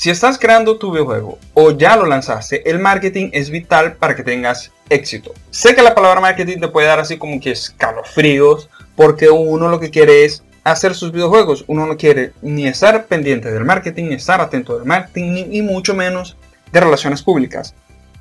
si estás creando tu videojuego o ya lo lanzaste, el marketing es vital para que tengas éxito. Sé que la palabra marketing te puede dar así como que escalofríos, porque uno lo que quiere es hacer sus videojuegos. Uno no quiere ni estar pendiente del marketing, ni estar atento del marketing, ni, ni mucho menos de relaciones públicas.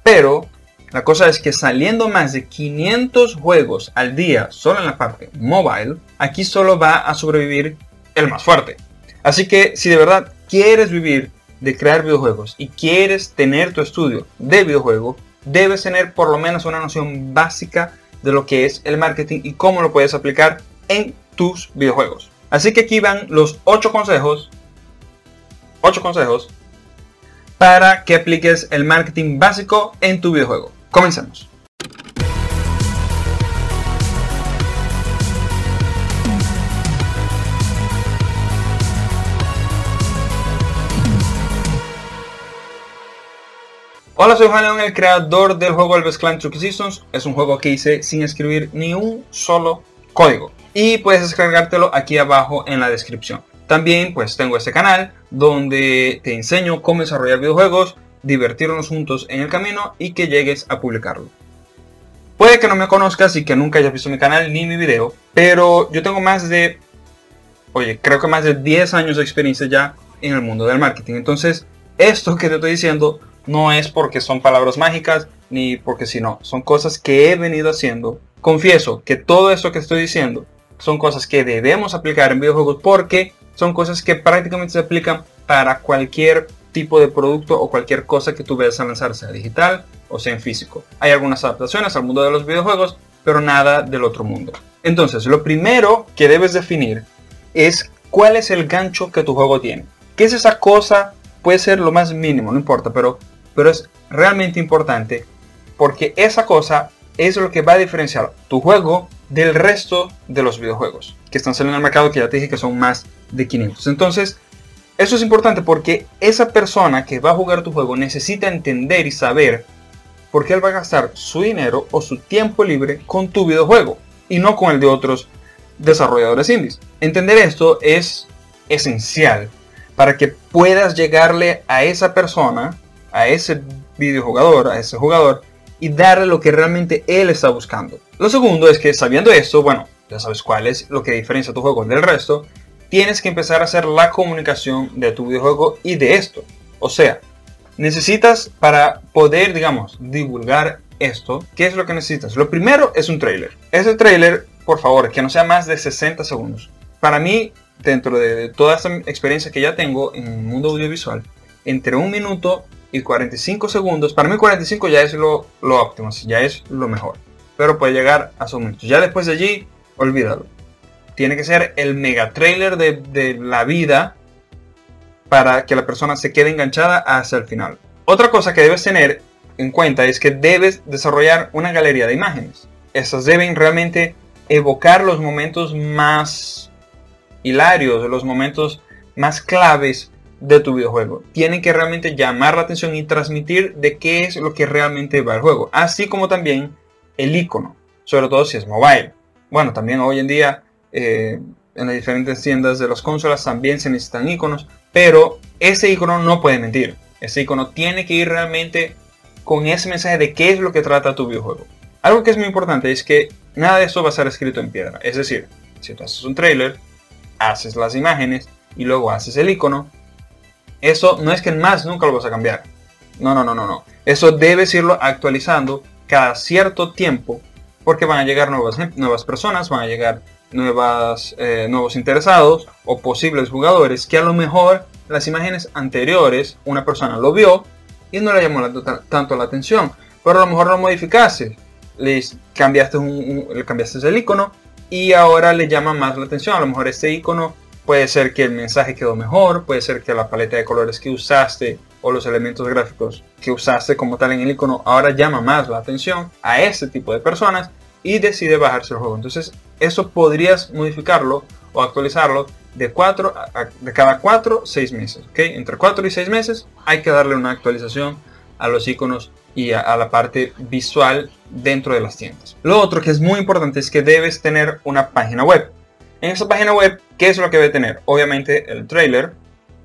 Pero la cosa es que saliendo más de 500 juegos al día solo en la parte mobile, aquí solo va a sobrevivir el más fuerte. Así que si de verdad quieres vivir de crear videojuegos y quieres tener tu estudio de videojuego, debes tener por lo menos una noción básica de lo que es el marketing y cómo lo puedes aplicar en tus videojuegos. Así que aquí van los 8 consejos, 8 consejos para que apliques el marketing básico en tu videojuego. Comencemos. Hola, soy Juan León, el creador del juego Elves Clan Truck Seasons. Es un juego que hice sin escribir ni un solo código. Y puedes descargártelo aquí abajo en la descripción. También pues tengo este canal donde te enseño cómo desarrollar videojuegos, divertirnos juntos en el camino y que llegues a publicarlo. Puede que no me conozcas y que nunca hayas visto mi canal ni mi video, pero yo tengo más de, oye, creo que más de 10 años de experiencia ya en el mundo del marketing. Entonces, esto que te estoy diciendo no es porque son palabras mágicas ni porque si no, son cosas que he venido haciendo. Confieso que todo esto que estoy diciendo son cosas que debemos aplicar en videojuegos porque son cosas que prácticamente se aplican para cualquier tipo de producto o cualquier cosa que tú veas a lanzar, sea digital o sea en físico. Hay algunas adaptaciones al mundo de los videojuegos, pero nada del otro mundo. Entonces, lo primero que debes definir es cuál es el gancho que tu juego tiene. ¿Qué es esa cosa? Puede ser lo más mínimo, no importa, pero pero es realmente importante porque esa cosa es lo que va a diferenciar tu juego del resto de los videojuegos que están saliendo al mercado que ya te dije que son más de 500. Entonces, eso es importante porque esa persona que va a jugar tu juego necesita entender y saber por qué él va a gastar su dinero o su tiempo libre con tu videojuego y no con el de otros desarrolladores indies. Entender esto es esencial para que puedas llegarle a esa persona a ese videojugador, a ese jugador, y darle lo que realmente él está buscando. Lo segundo es que sabiendo esto, bueno, ya sabes cuál es lo que diferencia tu juego del resto, tienes que empezar a hacer la comunicación de tu videojuego y de esto. O sea, necesitas para poder, digamos, divulgar esto, ¿qué es lo que necesitas? Lo primero es un trailer. Ese trailer, por favor, que no sea más de 60 segundos. Para mí, dentro de toda esta experiencia que ya tengo en el mundo audiovisual, entre un minuto y 45 segundos. Para mí 45 ya es lo, óptimo, ya es lo mejor. Pero puede llegar a su minutos. Ya después de allí, olvídalo. Tiene que ser el mega trailer de, de la vida para que la persona se quede enganchada hasta el final. Otra cosa que debes tener en cuenta es que debes desarrollar una galería de imágenes. Estas deben realmente evocar los momentos más hilarios, los momentos más claves de tu videojuego. Tienen que realmente llamar la atención y transmitir de qué es lo que realmente va el juego. Así como también el icono, sobre todo si es mobile. Bueno, también hoy en día eh, en las diferentes tiendas de las consolas también se necesitan iconos, pero ese icono no puede mentir. Ese icono tiene que ir realmente con ese mensaje de qué es lo que trata tu videojuego. Algo que es muy importante es que nada de eso va a ser escrito en piedra. Es decir, si tú haces un trailer, haces las imágenes y luego haces el icono, eso no es que más nunca lo vas a cambiar. No, no, no, no, no. Eso debes irlo actualizando cada cierto tiempo porque van a llegar nuevas, nuevas personas, van a llegar nuevas, eh, nuevos interesados o posibles jugadores que a lo mejor las imágenes anteriores una persona lo vio y no le llamó tanto la atención, pero a lo mejor lo modificaste, le cambiaste, un, le cambiaste el icono y ahora le llama más la atención. A lo mejor este icono Puede ser que el mensaje quedó mejor, puede ser que la paleta de colores que usaste o los elementos gráficos que usaste como tal en el icono ahora llama más la atención a ese tipo de personas y decide bajarse el juego. Entonces, eso podrías modificarlo o actualizarlo de, cuatro, de cada 4 6 meses. ¿okay? Entre 4 y 6 meses hay que darle una actualización a los iconos y a, la parte visual dentro de las tiendas. Lo otro que es muy importante es que debes tener una página web. En esa página web, ¿qué es lo que debe tener? Obviamente el trailer,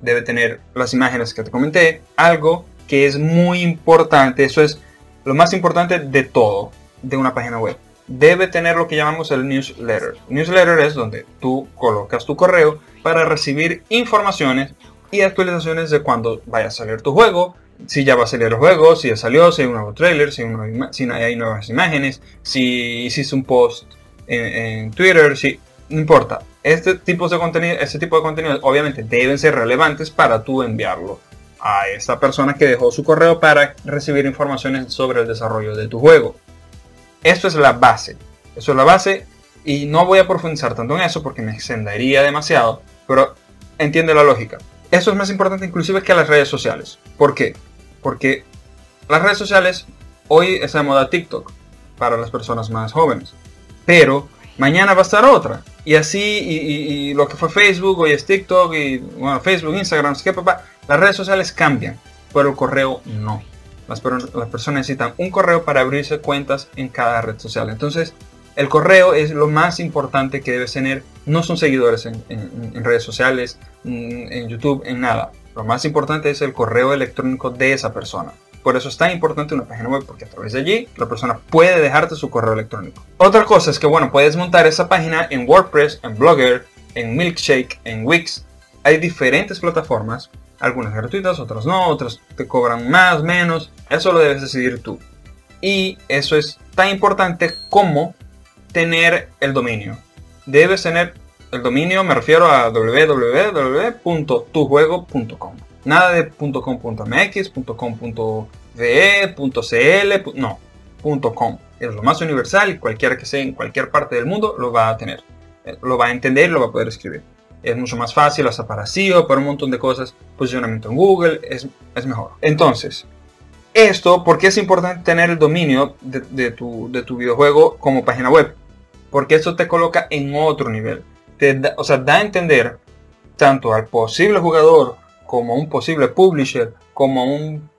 debe tener las imágenes que te comenté, algo que es muy importante, eso es lo más importante de todo de una página web. Debe tener lo que llamamos el newsletter. Newsletter es donde tú colocas tu correo para recibir informaciones y actualizaciones de cuando vaya a salir tu juego, si ya va a salir el juego, si ya salió, si hay un nuevo trailer, si, hay nuevas imágenes, si hiciste un post en, Twitter, si no importa. Este tipo de contenido, este tipo de contenidos obviamente deben ser relevantes para tú enviarlo a esa persona que dejó su correo para recibir informaciones sobre el desarrollo de tu juego. Esto es la base. Eso es la base y no voy a profundizar tanto en eso porque me extendería demasiado, pero entiende la lógica. Eso es más importante inclusive que las redes sociales. ¿Por qué? Porque las redes sociales hoy es de moda TikTok para las personas más jóvenes. Pero mañana va a estar otra. Y así, y, lo que fue Facebook, hoy es TikTok, y bueno, Facebook, Instagram, qué papá. Las redes sociales cambian, pero el correo no. Las, personas necesitan un correo para abrirse cuentas en cada red social. Entonces, el correo es lo más importante que debes tener. No son seguidores en, redes sociales, en YouTube, en nada. Lo más importante es el correo electrónico de esa persona. Por eso es tan importante una página web, porque a través de allí la persona puede dejarte su correo electrónico. Otra cosa es que, bueno, puedes montar esa página en WordPress, en Blogger, en Milkshake, en Wix. Hay diferentes plataformas algunas gratuitas, otras no, otras te cobran más, menos. Eso lo debes decidir tú. Y eso es tan importante como tener el dominio. Debes tener el dominio, me refiero a www.tujuego.com. Nada de .com.mx, .com.ve, .cl, no, .com. Es lo más universal y cualquiera que sea en cualquier parte del mundo lo va a tener. Eh, lo va a entender y lo va a poder escribir es mucho más fácil, hasta para SEO, para un montón de cosas, posicionamiento en Google, es, mejor. Entonces, esto, ¿por qué es importante tener el dominio de, tu, videojuego como página web? Porque esto te coloca en otro nivel. o sea, da a entender tanto al posible jugador como a un posible publisher, como a un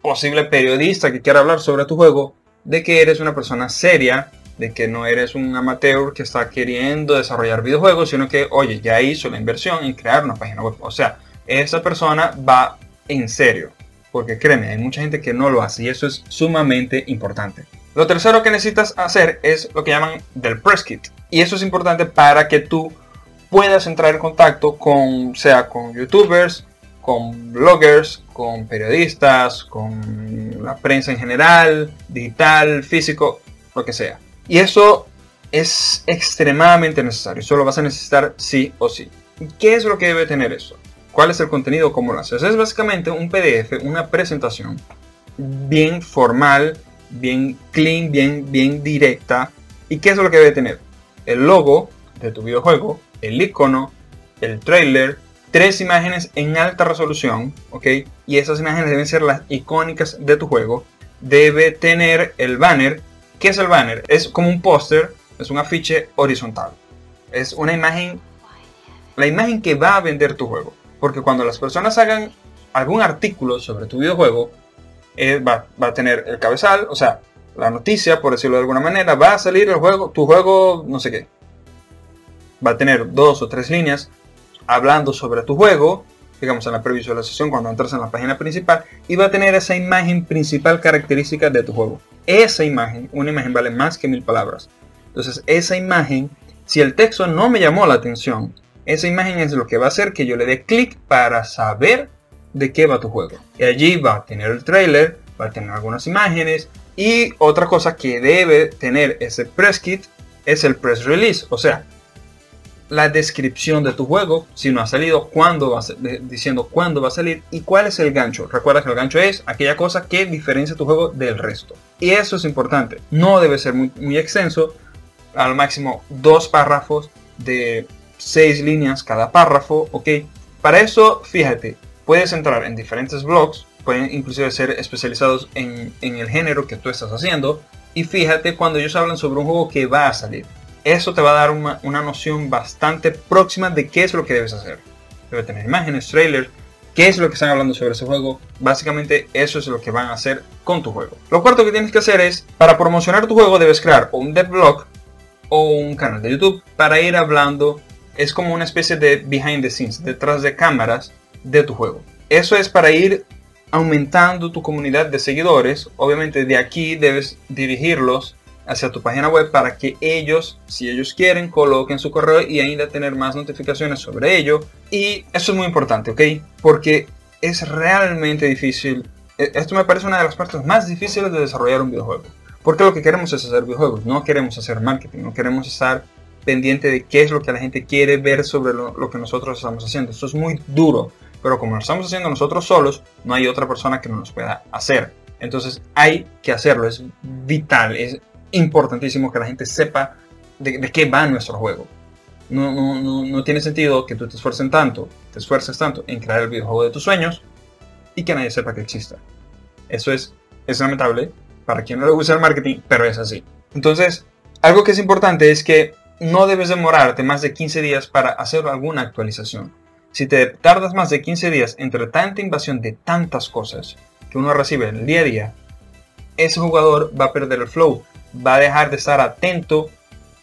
posible periodista que quiera hablar sobre tu juego, de que eres una persona seria, de que no eres un amateur que está queriendo desarrollar videojuegos, sino que, oye, ya hizo la inversión en crear una página web. O sea, esa persona va en serio. Porque créeme, hay mucha gente que no lo hace y eso es sumamente importante. Lo tercero que necesitas hacer es lo que llaman del press kit. Y eso es importante para que tú puedas entrar en contacto con, sea con youtubers, con bloggers, con periodistas, con la prensa en general, digital, físico, lo que sea. Y eso es extremadamente necesario. Eso lo vas a necesitar sí o sí. ¿Qué es lo que debe tener eso? ¿Cuál es el contenido? ¿Cómo lo haces? Es básicamente un PDF, una presentación bien formal, bien clean, bien, bien directa. ¿Y qué es lo que debe tener? El logo de tu videojuego, el icono, el trailer, tres imágenes en alta resolución, ¿ok? Y esas imágenes deben ser las icónicas de tu juego. Debe tener el banner ¿Qué es el banner? Es como un póster, es un afiche horizontal. Es una imagen, la imagen que va a vender tu juego. Porque cuando las personas hagan algún artículo sobre tu videojuego, eh, va, a tener el cabezal, o sea, la noticia, por decirlo de alguna manera, va a salir el juego, tu juego, no sé qué. Va a tener dos o tres líneas hablando sobre tu juego, digamos en la previsualización cuando entras en la página principal, y va a tener esa imagen principal característica de tu juego esa imagen, una imagen vale más que mil palabras. Entonces, esa imagen, si el texto no me llamó la atención, esa imagen es lo que va a hacer que yo le dé clic para saber de qué va tu juego. Y allí va a tener el trailer, va a tener algunas imágenes y otra cosa que debe tener ese press kit es el press release, o sea, la descripción de tu juego, si no ha salido, cuándo va diciendo cuándo va a salir y cuál es el gancho. Recuerda que el gancho es aquella cosa que diferencia tu juego del resto. Y eso es importante. No debe ser muy, muy extenso, al máximo dos párrafos de seis líneas cada párrafo, ¿ok? Para eso, fíjate, puedes entrar en diferentes blogs, pueden inclusive ser especializados en, en el género que tú estás haciendo. Y fíjate cuando ellos hablan sobre un juego que va a salir eso te va a dar una, noción bastante próxima de qué es lo que debes hacer. Debe tener imágenes, trailers, qué es lo que están hablando sobre ese juego. Básicamente eso es lo que van a hacer con tu juego. Lo cuarto que tienes que hacer es, para promocionar tu juego debes crear un devlog o un canal de YouTube para ir hablando. Es como una especie de behind the scenes, detrás de cámaras de tu juego. Eso es para ir aumentando tu comunidad de seguidores. Obviamente de aquí debes dirigirlos hacia tu página web para que ellos, si ellos quieren, coloquen su correo y ainda tener más notificaciones sobre ello. Y eso es muy importante, ¿ok? Porque es realmente difícil. E, esto me parece una de las partes más difíciles de desarrollar un videojuego. Porque lo que queremos es hacer videojuegos, no queremos hacer marketing, no queremos estar pendiente de qué es lo que la gente quiere ver sobre lo, que nosotros estamos haciendo. Esto es muy duro, pero como lo estamos haciendo nosotros solos, no hay otra persona que nos pueda hacer. Entonces hay que hacerlo, es vital, es importantísimo que la gente sepa de, qué va nuestro juego. No, no, no, tiene sentido que tú te esfuerces tanto, te esfuerces tanto en crear el videojuego de tus sueños y que nadie sepa que exista. Eso es, es lamentable para quien no le gusta el marketing, pero es así. Entonces, algo que es importante es que no debes demorarte más de 15 días para hacer alguna actualización. Si te tardas más de 15 días entre tanta invasión de tantas cosas que uno recibe el día a día, ese jugador va a perder el flow, va a dejar de estar atento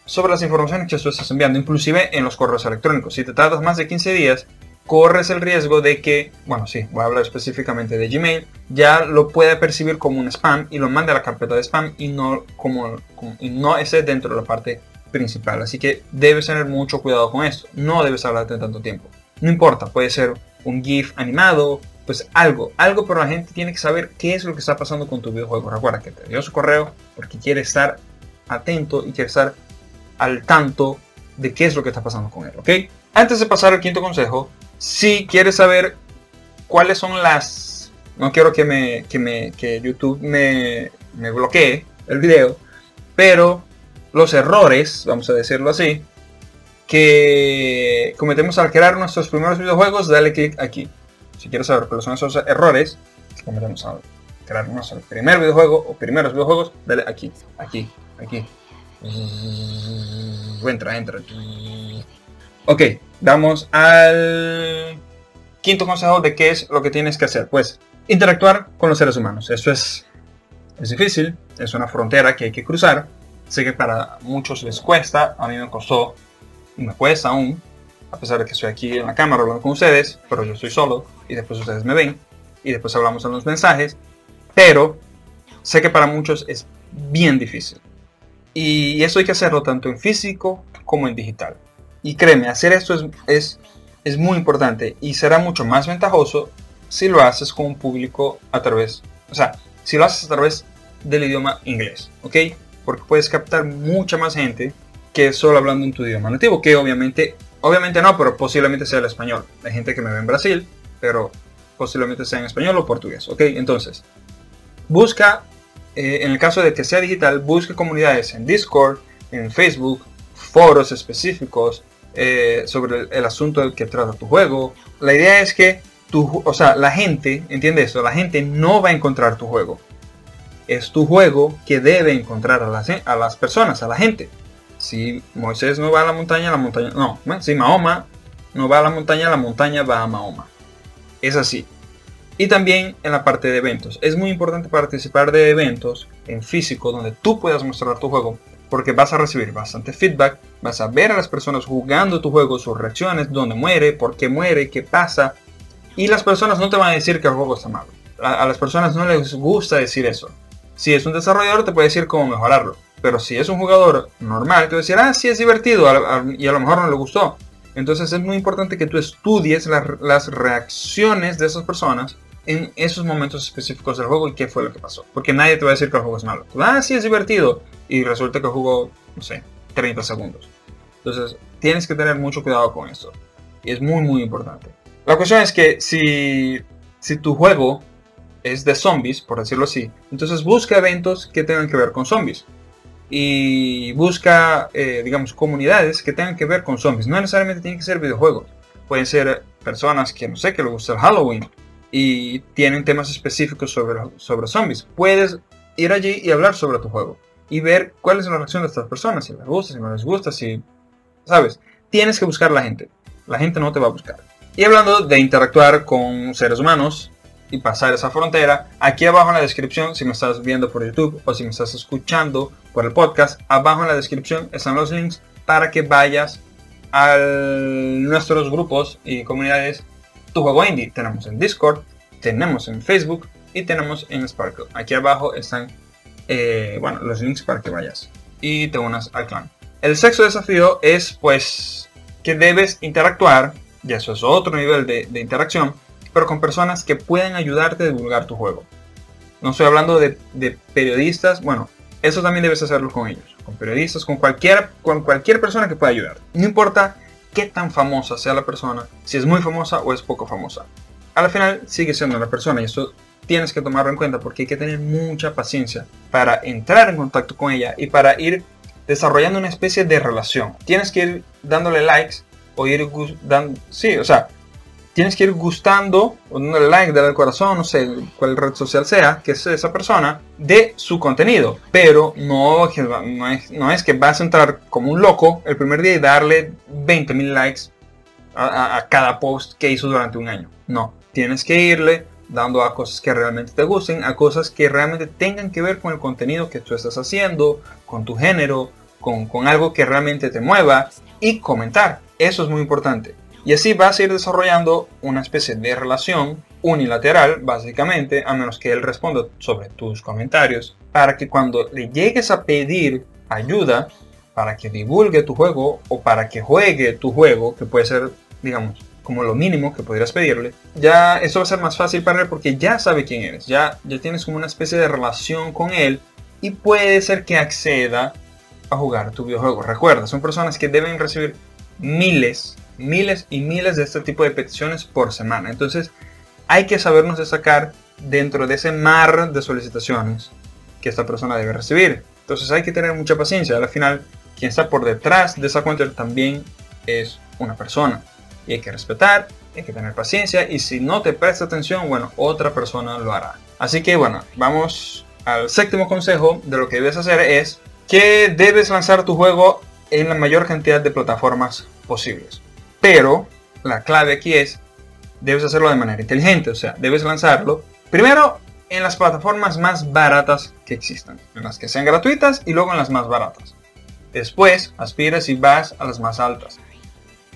sobre las informaciones que tú estás enviando, inclusive en los correos electrónicos. Si te tardas más de 15 días, corres el riesgo de que, bueno, sí, voy a hablar específicamente de Gmail, ya lo puede percibir como un spam y lo mande a la carpeta de spam y no como, no ese dentro de la parte principal. Así que debes tener mucho cuidado con esto. No debes hablarte tanto tiempo. No importa, puede ser un GIF animado, pues algo, algo, pero la gente tiene que saber qué es lo que está pasando con tu videojuego. Recuerda que te dio su correo porque quiere estar atento y quiere estar al tanto de qué es lo que está pasando con él, ¿ok? Antes de pasar al quinto consejo, si quieres saber cuáles son las... No quiero que, me, que, me, que YouTube me, me bloquee el video, pero los errores, vamos a decirlo así, que cometemos al crear nuestros primeros videojuegos, dale clic aquí. Si quieres saber cuáles son esos errores que cometemos al crear nuestro primer videojuego o primeros videojuegos, dale aquí, aquí, aquí. Entra, entra. Ok, vamos al quinto consejo de qué es lo que tienes que hacer. Pues interactuar con los seres humanos. Eso es, es difícil, es una frontera que hay que cruzar. Sé que para muchos les cuesta, a mí me costó me cuesta aún, a pesar de que estoy aquí en la cámara hablando con ustedes, pero yo estoy solo y después ustedes me ven y después hablamos en los mensajes. Pero sé que para muchos es bien difícil. Y eso hay que hacerlo tanto en físico como en digital. Y créeme, hacer esto es, es, es muy importante y será mucho más ventajoso si lo haces con un público a través, o sea, si lo haces a través del idioma inglés, ¿ok? Porque puedes captar mucha más gente que solo hablando en tu idioma nativo, que obviamente, obviamente no, pero posiblemente sea el español. Hay gente que me ve en Brasil, pero posiblemente sea en español o portugués, ¿ok? Entonces, busca eh, en el caso de que sea digital, busque comunidades en Discord, en Facebook, foros específicos eh, sobre el, asunto del que trata tu juego. La idea es que tu, o sea, la gente, entiende esto, la gente no va a encontrar tu juego. Es tu juego que debe encontrar a las, a las personas, a la gente. Si Moisés no va a la montaña, la montaña... No, si Mahoma no va a la montaña, la montaña va a Mahoma. Es así y también en la parte de eventos. Es muy importante participar de eventos en físico donde tú puedas mostrar tu juego porque vas a recibir bastante feedback, vas a ver a las personas jugando tu juego, sus reacciones, dónde muere, por qué muere, qué pasa. Y las personas no te van a decir que el juego está malo. A, las personas no les gusta decir eso. Si es un desarrollador te puede decir cómo mejorarlo. Pero si es un jugador normal, a decir, ah, sí es divertido y a lo mejor no le gustó. Entonces es muy importante que tú estudies las reacciones de esas personas en esos momentos específicos del juego y qué fue lo que pasó. Porque nadie te va a decir que el juego es malo. ah, sí es divertido. Y resulta que jugó, no sé, 30 segundos. Entonces, tienes que tener mucho cuidado con esto. Y es muy, muy importante. La cuestión es que si, si tu juego es de zombies, por decirlo así, entonces busca eventos que tengan que ver con zombies. Y busca, eh, digamos, comunidades que tengan que ver con zombies. No necesariamente tienen que ser videojuegos. Pueden ser personas que, no sé, que les gusta el Halloween y tienen temas específicos sobre, sobre zombies. Puedes ir allí y hablar sobre tu juego y ver cuál es la reacción de estas personas, si les gusta, si no les gusta, si... ¿Sabes? Tienes que buscar a la gente. La gente no te va a buscar. Y hablando de interactuar con seres humanos y pasar esa frontera, aquí abajo en la descripción, si me estás viendo por YouTube o si me estás escuchando por el podcast, abajo en la descripción están los links para que vayas a nuestros grupos y comunidades tu juego indie. Tenemos en Discord, tenemos en Facebook y tenemos en Sparkle. Aquí abajo están eh, bueno, los links para que vayas y te unas al clan. El sexto desafío es pues que debes interactuar, y eso es otro nivel de, interacción, pero con personas que pueden ayudarte a divulgar tu juego. No estoy hablando de, de, periodistas, bueno, eso también debes hacerlo con ellos, con periodistas, con cualquier, con cualquier persona que pueda ayudar. No importa qué tan famosa sea la persona, si es muy famosa o es poco famosa. Al final sigue siendo una persona y eso tienes que tomarlo en cuenta porque hay que tener mucha paciencia para entrar en contacto con ella y para ir desarrollando una especie de relación. Tienes que ir dándole likes o ir dando, sí, o sea, tienes que ir gustando o like, darle al corazón, no sé cuál red social sea, que es esa persona, de su contenido. Pero no, es, que vas a entrar como un loco el primer día y darle 20.000 likes a cada post que hizo durante un año. No, tienes que irle dando a cosas que realmente te gusten, a cosas que realmente tengan que ver con el contenido que tú estás haciendo, con tu género, con, algo que realmente te mueva y comentar. Eso es muy importante. Y así vas a ir desarrollando una especie de relación unilateral, básicamente, a menos que él responda sobre tus comentarios, para que cuando le llegues a pedir ayuda, para que divulgue tu juego o para que juegue tu juego, que puede ser, digamos, como lo mínimo que podrías pedirle, ya eso va a ser más fácil para él porque ya sabe quién eres, ya, ya tienes como una especie de relación con él y puede ser que acceda a jugar tu videojuego. Recuerda, son personas que deben recibir miles, miles y miles de este tipo de peticiones por semana. Entonces hay que sabernos destacar dentro de ese mar de solicitaciones que esta persona debe recibir. Entonces hay que tener mucha paciencia. Al final, quien está por detrás de esa cuenta también es una persona y hay que respetar, hay que tener paciencia y si no te presta atención, bueno, otra persona lo hará. Así que bueno, vamos al séptimo consejo de lo que debes hacer es que debes lanzar tu juego en la mayor cantidad de plataformas posibles. Pero la clave aquí es, debes hacerlo de manera inteligente, o sea, debes lanzarlo primero en las plataformas más baratas que existan, en las que sean gratuitas y luego en las más baratas. Después aspiras y vas a las más altas.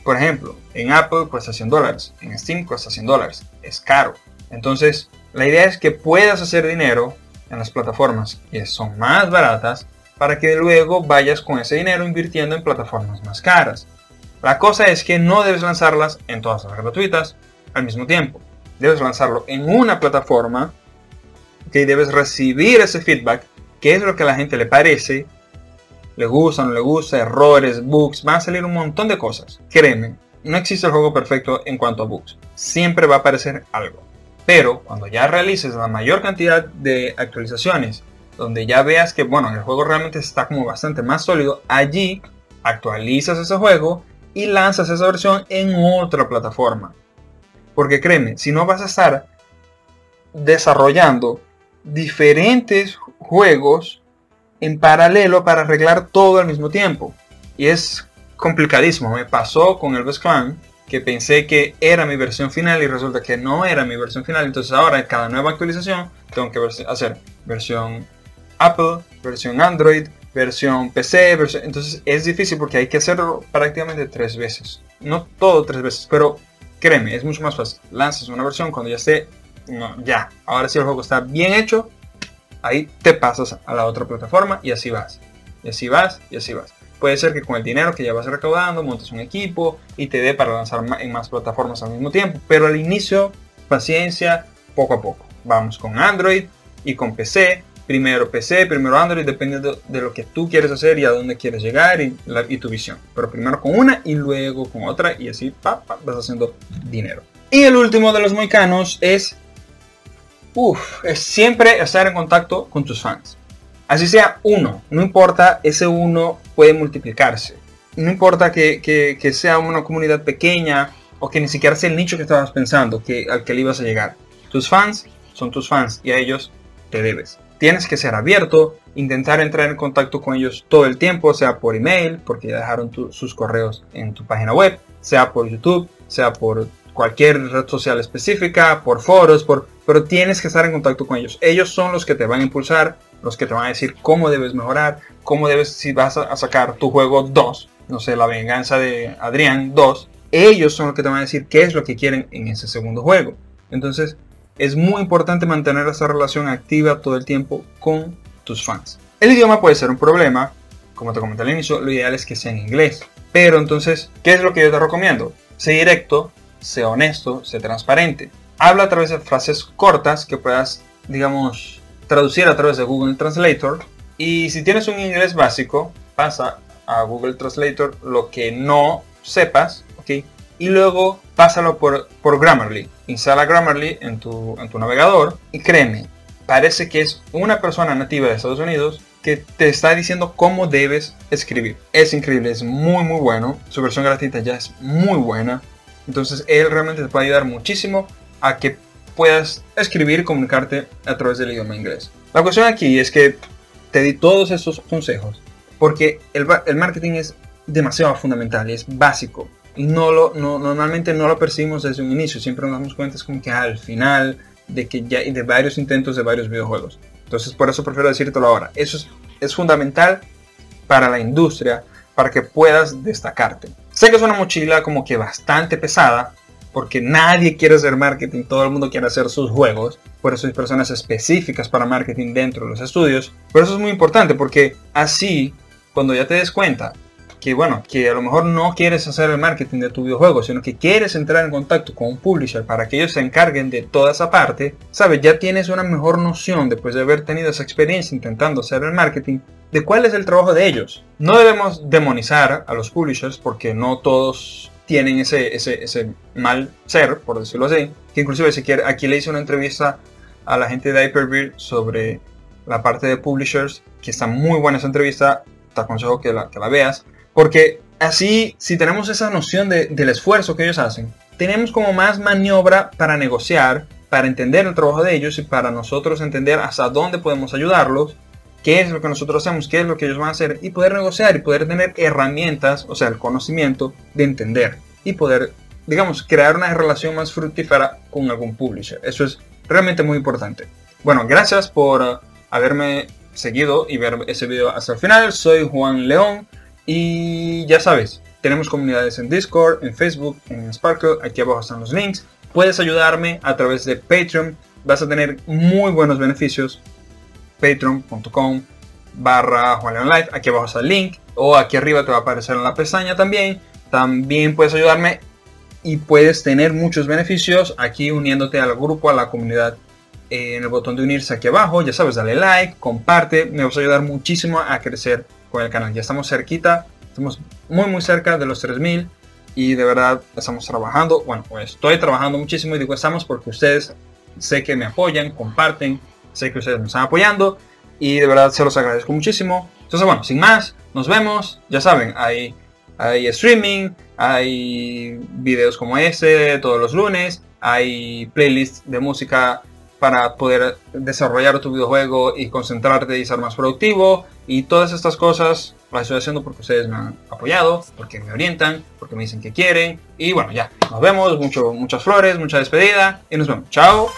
Por ejemplo, en Apple cuesta 100 dólares, en Steam cuesta 100 dólares, es caro. Entonces, la idea es que puedas hacer dinero en las plataformas que son más baratas para que luego vayas con ese dinero invirtiendo en plataformas más caras. La cosa es que no debes lanzarlas en todas las gratuitas al mismo tiempo. Debes lanzarlo en una plataforma que debes recibir ese feedback, qué es lo que a la gente le parece le gusta, no le gusta, errores, bugs, van a salir un montón de cosas. Créeme, no existe el juego perfecto en cuanto a bugs. Siempre va a aparecer algo. Pero cuando ya realices la mayor cantidad de actualizaciones, donde ya veas que bueno, el juego realmente está como bastante más sólido, allí actualizas ese juego y lanzas esa versión en otra plataforma. Porque créeme, si no vas a estar desarrollando diferentes juegos en paralelo para arreglar todo al mismo tiempo. Y es complicadísimo. Me pasó con el Best Clan que pensé que era mi versión final y resulta que no era mi versión final. Entonces ahora en cada nueva actualización tengo que hacer versión Apple, versión Android, versión PC, entonces es difícil porque hay que hacerlo prácticamente tres veces. No todo tres veces, pero créeme, es mucho más fácil. Lanzas una versión cuando ya esté, ya, ahora sí el juego está bien hecho, ahí te pasas a la otra plataforma y así vas. Y así vas y así vas. Puede ser que con el dinero que ya vas recaudando montes un equipo y te dé para lanzar en más plataformas al mismo tiempo. Pero al inicio, paciencia, poco a poco. Vamos con Android y con PC. Primero PC, primero Android, dependiendo de lo que tú quieres hacer y a dónde quieres llegar y, tu visión. Pero primero con una y luego con otra y así vas haciendo dinero. Y el último de los moicanos es Uf, es siempre estar en contacto con tus fans. Así sea uno, no importa, ese uno puede multiplicarse. No importa que, sea una comunidad pequeña o que ni siquiera sea el nicho que estabas pensando que, al que le ibas a llegar. Tus fans son tus fans y a ellos te debes. Tienes que ser abierto, intentar entrar en contacto con ellos todo el tiempo, sea por email, porque ya dejaron sus correos en tu página web, sea por YouTube, sea por cualquier red social específica, por foros, por, pero tienes que estar en contacto con ellos. Ellos son los que te van a impulsar, los que te van a decir cómo debes mejorar, cómo debes, si vas a sacar tu juego 2, no sé, la venganza de Adrián 2, ellos son los que te van a decir qué es lo que quieren en ese segundo juego. Entonces, es muy importante mantener esa relación activa todo el tiempo con tus fans. El idioma puede ser un problema, como te comenté al inicio, lo ideal es que sea en inglés. Pero entonces, ¿qué es lo que yo te recomiendo? Sé directo, sé honesto, sé transparente. Habla a través de frases cortas que puedas, digamos, traducir a través de Google Translator. Y si tienes un inglés básico, pasa a Google Translator lo que no sepas. Y luego pásalo por, por Grammarly. Instala Grammarly en tu, en tu navegador y créeme, parece que es una persona nativa de Estados Unidos que te está diciendo cómo debes escribir. Es increíble, es muy muy bueno. Su versión gratuita ya es muy buena. Entonces él realmente te puede ayudar muchísimo a que puedas escribir y comunicarte a través del idioma inglés. La cuestión aquí es que te di todos esos consejos porque el, el marketing es demasiado fundamental es básico. Y no lo, no, normalmente no lo percibimos desde un inicio, siempre nos damos cuenta es como que al final de que ya de varios intentos de varios videojuegos. Entonces por eso prefiero decírtelo ahora. Eso es, es fundamental para la industria, para que puedas destacarte. Sé que es una mochila como que bastante pesada, porque nadie quiere hacer marketing, todo el mundo quiere hacer sus juegos, por eso hay personas específicas para marketing dentro de los estudios, pero eso es muy importante porque así, cuando ya te des cuenta que bueno, que a lo mejor no quieres hacer el marketing de tu videojuego, sino que quieres entrar en contacto con un publisher para que ellos se encarguen de toda esa parte, sabes, ya tienes una mejor noción después de haber tenido esa experiencia intentando hacer el marketing de cuál es el trabajo de ellos. No debemos demonizar a los publishers porque no todos tienen ese, ese, mal ser, por decirlo así, que inclusive si quiere, aquí le hice una entrevista a la gente de Hyperbeard sobre la parte de publishers, que está muy buena esa entrevista, te aconsejo que la, que la veas, porque así, si tenemos esa noción del esfuerzo que ellos hacen, tenemos como más maniobra para negociar, para entender el trabajo de ellos y para nosotros entender hasta dónde podemos ayudarlos, qué es lo que nosotros hacemos, qué es lo que ellos van a hacer y poder negociar y poder tener herramientas, o sea, el conocimiento de entender y poder, digamos, crear una relación más fructífera con algún publisher. Eso es realmente muy importante. Bueno, gracias por haberme seguido y ver ese video hasta el final. Soy Juan León. Y ya sabes, tenemos comunidades en Discord, en Facebook, en Sparkle, aquí abajo están los links. Puedes ayudarme a través de Patreon, vas a tener muy buenos beneficios. Patreon.com barra Juan aquí abajo está el link, o aquí arriba te va a aparecer en la pestaña también. También puedes ayudarme y puedes tener muchos beneficios aquí uniéndote al grupo, a la comunidad en el botón de unirse aquí abajo. Ya sabes, dale like, comparte, me vas a ayudar muchísimo a crecer con el canal. Ya estamos cerquita, estamos muy muy cerca de los 3000 y de verdad estamos trabajando. Bueno, pues estoy trabajando muchísimo y digo estamos porque ustedes sé que me apoyan, comparten, sé que ustedes me están apoyando y de verdad se los agradezco muchísimo. Entonces, bueno, sin más, nos vemos. Ya saben, hay, hay streaming, hay videos como este todos los lunes, hay playlists de música para poder desarrollar tu videojuego y concentrarte y ser más productivo. Y todas estas cosas las estoy haciendo porque ustedes me han apoyado, porque me orientan, porque me dicen que quieren. Y bueno, ya, nos vemos, mucho, muchas flores, mucha despedida y nos vemos. Chao.